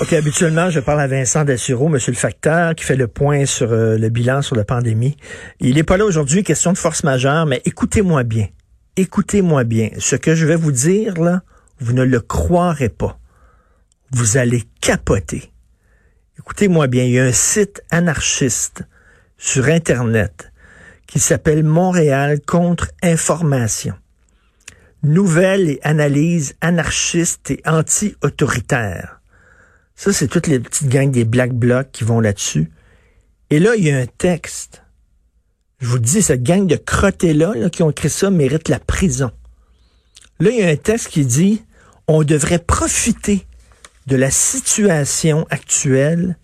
OK, habituellement, je parle à Vincent Dessureau, monsieur le facteur, qui fait le point sur euh, le bilan sur la pandémie. Il n'est pas là aujourd'hui, question de force majeure, mais écoutez-moi bien. Écoutez-moi bien. Ce que je vais vous dire, là, vous ne le croirez pas. Vous allez capoter. Écoutez-moi bien, il y a un site anarchiste sur Internet qui s'appelle Montréal contre-information. Nouvelles et analyses anarchistes et anti-autoritaires. Ça, c'est toutes les petites gangs des Black Blocs qui vont là-dessus. Et là, il y a un texte. Je vous dis, cette gang de crottés-là qui ont écrit ça mérite la prison. Là, il y a un texte qui dit on devrait profiter de la situation actuelle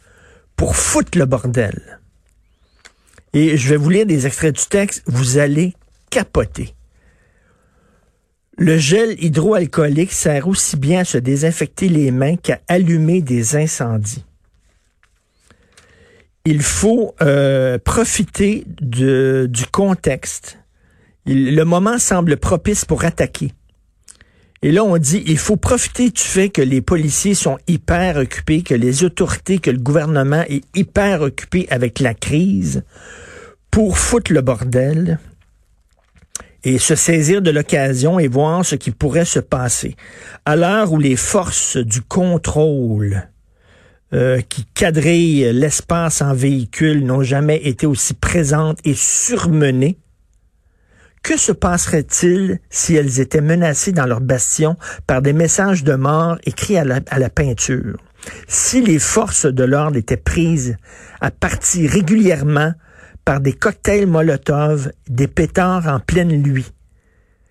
pour foutre le bordel. Et je vais vous lire des extraits du texte, vous allez capoter. Le gel hydroalcoolique sert aussi bien à se désinfecter les mains qu'à allumer des incendies. Il faut euh, profiter du contexte. le moment semble propice pour attaquer. Et là, on dit, il faut profiter du fait que les policiers sont hyper occupés, que les autorités, que le gouvernement est hyper occupé avec la crise pour foutre le bordel et se saisir de l'occasion et voir ce qui pourrait se passer. À l'heure où les forces du contrôle euh, qui quadrillent l'espace en véhicule n'ont jamais été aussi présentes et surmenées, que se passerait-il si elles étaient menacées dans leur bastion par des messages de mort écrits à la, à la peinture? Si les forces de l'ordre étaient prises à partir régulièrement par des cocktails Molotov, des pétards en pleine nuit.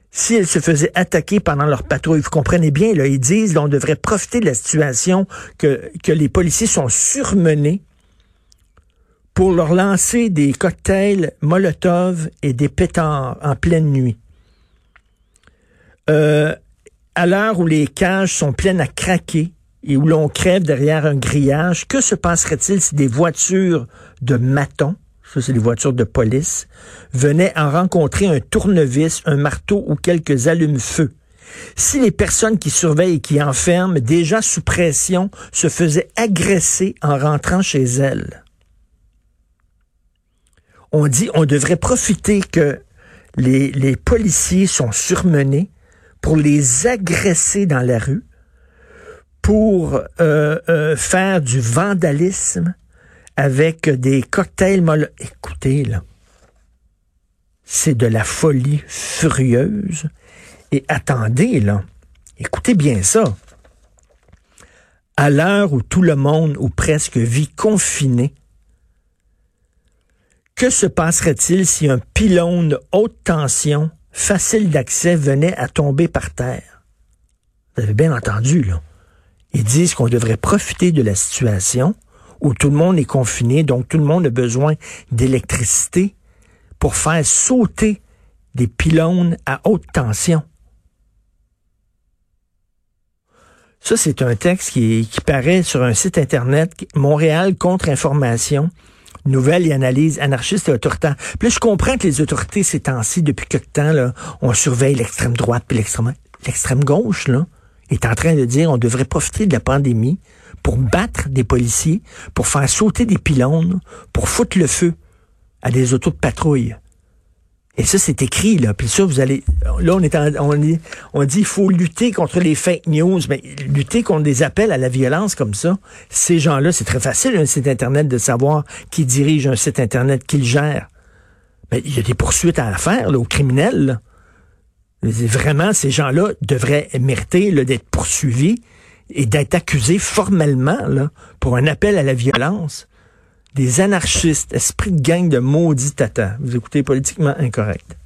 Si elles se faisaient attaquer pendant leur patrouille, vous comprenez bien, là, ils disent qu'on devrait profiter de la situation que, les policiers sont surmenés pour leur lancer des cocktails Molotov et des pétards en pleine nuit. Euh, à l'heure où les cages sont pleines à craquer et où l'on crève derrière un grillage, que se passerait-il si des voitures de matons ça c'est les voitures de police, venaient en rencontrer un tournevis, un marteau ou quelques allumes-feu. Si les personnes qui surveillent et qui enferment, déjà sous pression, se faisaient agresser en rentrant chez elles. On dit on devrait profiter que les, policiers sont surmenés pour les agresser dans la rue, pour euh, euh, faire du vandalisme, avec des cocktails molles. Écoutez, là, c'est de la folie furieuse. Et attendez, là, écoutez bien ça. À l'heure où tout le monde, ou presque, vit confiné, que se passerait-il si un pylône haute tension, facile d'accès, venait à tomber par terre? Vous avez bien entendu, là. Ils disent qu'on devrait profiter de la situation où tout le monde est confiné, donc tout le monde a besoin d'électricité pour faire sauter des pylônes à haute tension. Ça, c'est un texte qui, paraît sur un site Internet, Montréal contre-information, nouvelles et analyses anarchistes et autoritaires. Puis je comprends que les autorités, ces temps-ci, depuis quelque temps, on surveille l'extrême droite puis l'extrême, l'extrême gauche, là, est en train de dire on devrait profiter de la pandémie pour battre des policiers, pour faire sauter des pylônes, pour foutre le feu à des autos de patrouille. Et ça, c'est écrit, là. Puis ça, vous allez. Là, on est on dit, on dit il faut lutter contre les fake news. Mais lutter contre des appels à la violence comme ça, ces gens-là, c'est très facile, un site Internet, de savoir qui dirige un site Internet, qui le gère. Mais il y a des poursuites à faire, là, aux criminels. Vraiment, ces gens-là devraient mériter d'être poursuivis et d'être accusés formellement là, pour un appel à la violence. Des anarchistes, esprit de gang de maudits tata. Vous écoutez politiquement incorrect.